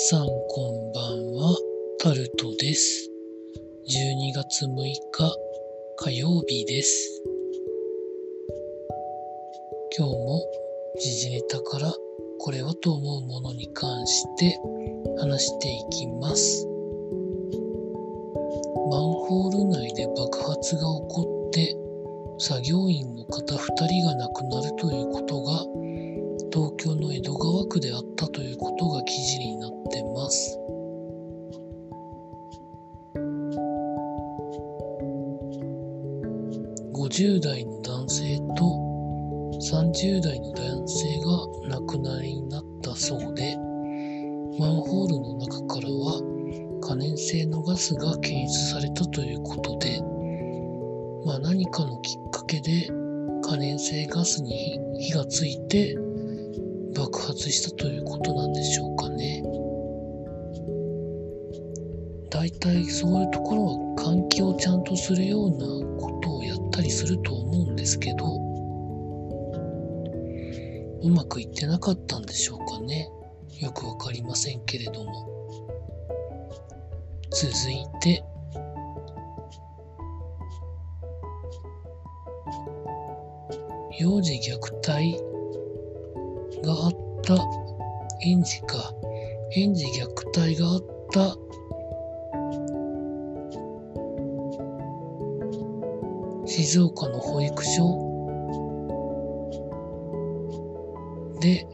さんこんばんは、タルトです。12月6日火曜日です。今日も時事ネタからこれはと思うものに関して話していきます。マンホール内で爆発が起こって作業員の方2人が亡くなるということが東京の江戸川区であったということが記事になってます。50代の男性と30代の男性が亡くなりになったそうで、マンホールの中からは可燃性のガスが検出されたということで、まあ何かのきっかけで可燃性ガスに火がついて爆発したということなんでしょうかね。大体そういうところは換気をちゃんとするようなことをやったりすると思うんですけど、うまくいってなかったんでしょうかね。よくわかりませんけれども。続いて、幼児虐待があった。園児か。園児虐待があった。静岡の保育所。で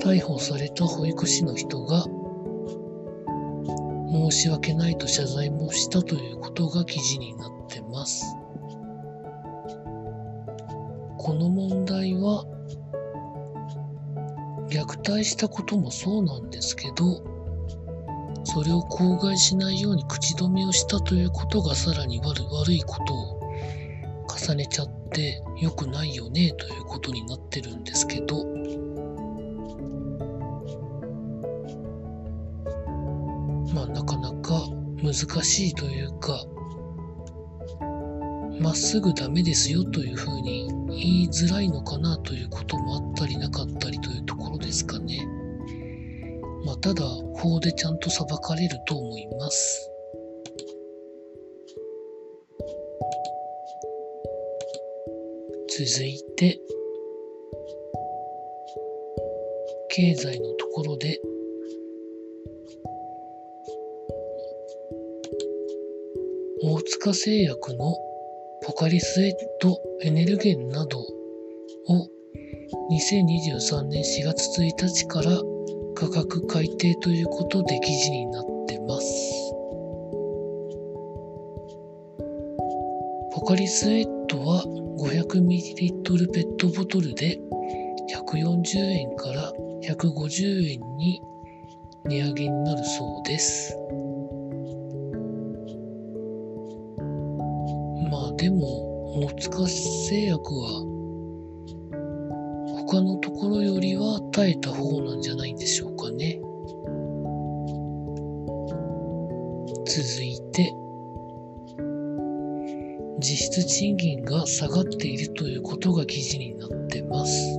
逮捕された保育士の人が申し訳ないと謝罪もしたということが記事になってます。この問題は虐待したこともそうなんですけどそれを口外しないように口止めをしたということがさらに悪悪いことを重ねちゃって良くないよねということになってるんですけど。まあなかなか難しいというかまっすぐダメですよというふうに言いづらいのかなということもあったりなかったりというところですかね。まあ、ただ、法でちゃんと裁かれると思います。続いて、経済のところで、大塚製薬のポカリスエットエネルゲンなどを2023年4月1日から価格改定ということで記事になってます。ポカリスエットは 500ml ペットボトルで140円から150円に値上げになるそうです。でも、大塚製薬は他のところよりは耐えた方なんじゃないんでしょうかね。続いて、実質賃金が下がっているということが記事になってます。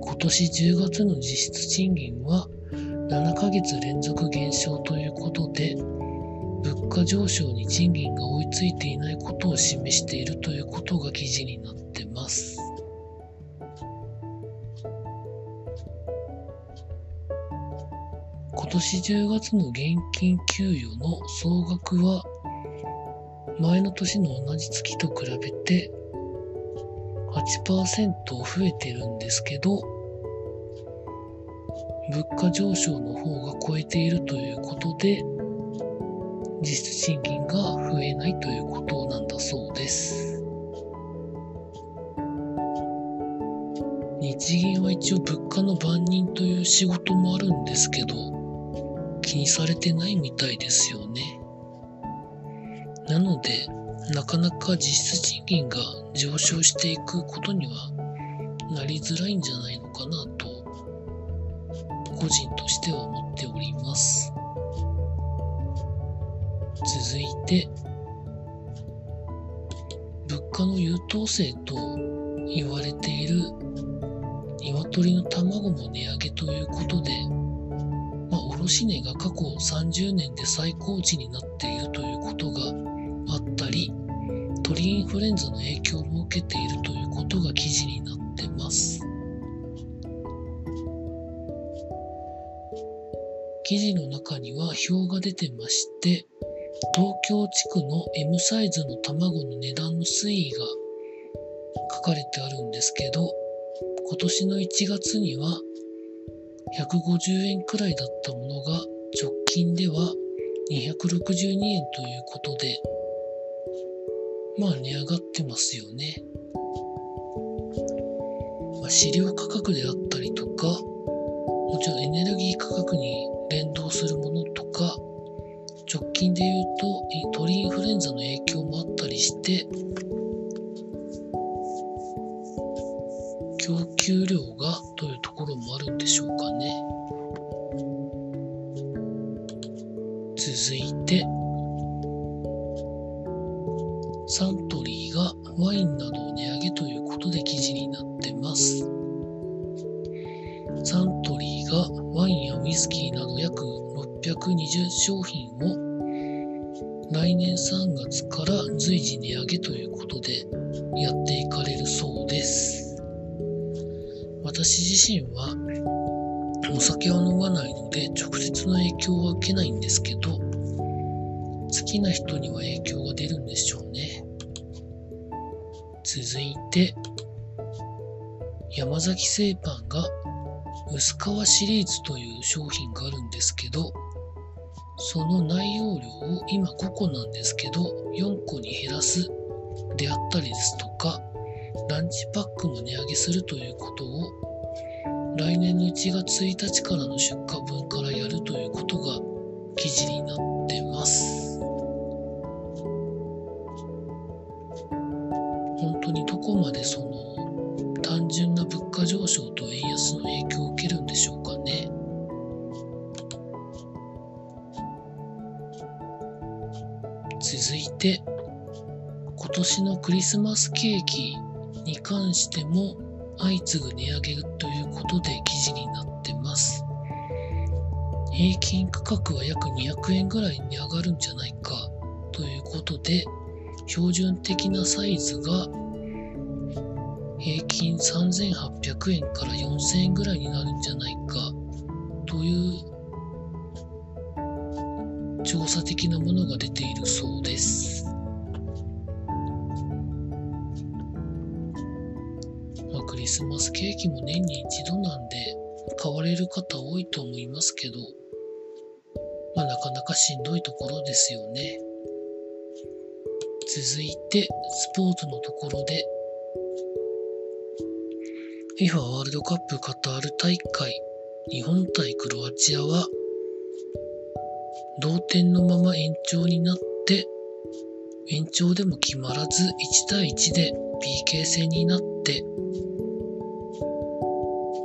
今年10月の実質賃金は7ヶ月連続減少ということで、価上昇に賃金が追いついていないことを示しているということが記事になってます。今年10月の現金給与の総額は前の年の同じ月と比べて8%増えてるんですけど物価上昇の方が超えているということで実質賃金が増えないということなんだそうです。日銀は一応物価の番人という仕事もあるんですけど気にされてないみたいですよね。なのでなかなか実質賃金が上昇していくことにはなりづらいんじゃないのかなと個人としては思っております。続いて、物価の優等生と言われている鶏の卵も値上げということで、まあ、卸値が過去30年で最高値になっているということがあったり、鳥インフルエンザの影響を受けているということが記事になってます。記事の中には表が出てまして、東京地区の M サイズの卵の値段の推移が書かれてあるんですけど、今年の1月には150円くらいだったものが直近では262円ということで、まあ値上がってますよね。まあ、飼料価格であったりとか、もちろんエネルギー価格に連動するものとか、直近で言うと鳥インフルエンザの影響もあったりして供給量がというところもあるんでしょうかね。続いてサントリーがワインなどを値上げということで記事になってます。サントリーがワインやウイスキーなど約620商品を来年3月から随時値上げということでやっていかれるそうです。私自身はお酒は飲まないので直接の影響は受けないんですけど好きな人には影響が出るんでしょうね。続いて山崎製パンが薄皮シリーズという商品があるんですけどその内容量を今5個なんですけど4個に減らすであったりですとかランチパックも値上げするということを来年の1月1日からの出荷分からやるということが記事になってます。本当にどこまでその単純な物価上昇と円安の影響を受けるんでしょうかね。続いて、今年のクリスマスケーキに関しても相次ぐ値上げということで記事になってます。平均価格は約200円ぐらいに上がるんじゃないかということで、標準的なサイズが平均3800円から4000円ぐらいになるんじゃないかという調査的なものが出ているそうです。まあ、クリスマスケーキも年に一度なんで買われる方多いと思いますけど、まあ、なかなかしんどいところですよね。続いて、スポーツのところで、FIFA ワールドカップカタール大会、日本対クロアチアは同点のまま延長になって、延長でも決まらず1対1で PK 戦になって、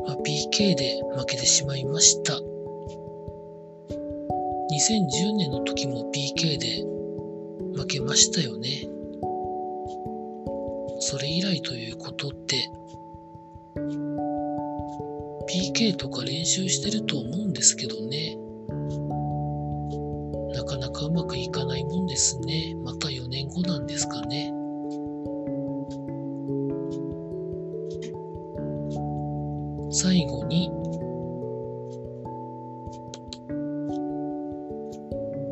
まあ、PK で負けてしまいました。2010年の時も PK で負けましたよね。それ以来ということって PK とか練習してると思うんですけどね。なかなかうまくいかないもんですね。また4年後なんですかね。最後に、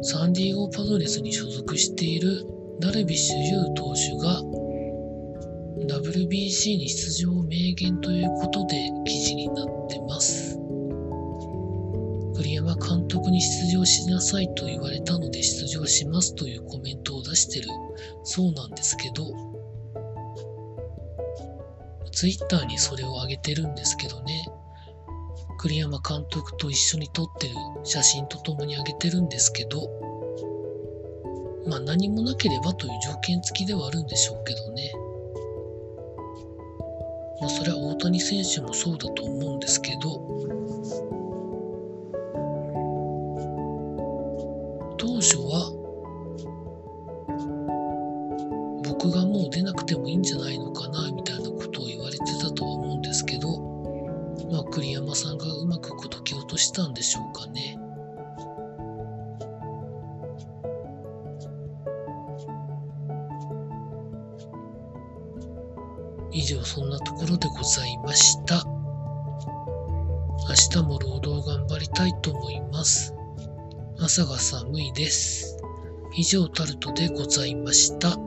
サンディエゴパドレスに所属しているダルビッシュ有投手が WBC に出場を明言ということで記事になっ山監督に出場しなさいと言われたので出場しますというコメントを出してるそうなんですけど、ツイッターにそれを上げてるんですけどね、栗山監督と一緒に撮ってる写真とともに上げてるんですけど、まあ何もなければという条件付きではあるんでしょうけどね。まあそれは大谷選手もそうだと思うんですけど、当初は僕がもう出なくてもいいんじゃないのかなみたいなことを言われてたとは思うんですけどまあ栗山さんがうまく口説き落としたんでしょうかね。以上そんなところでございました。明日も労働頑張りたいと思います。朝が寒いです。以上タルトでございました。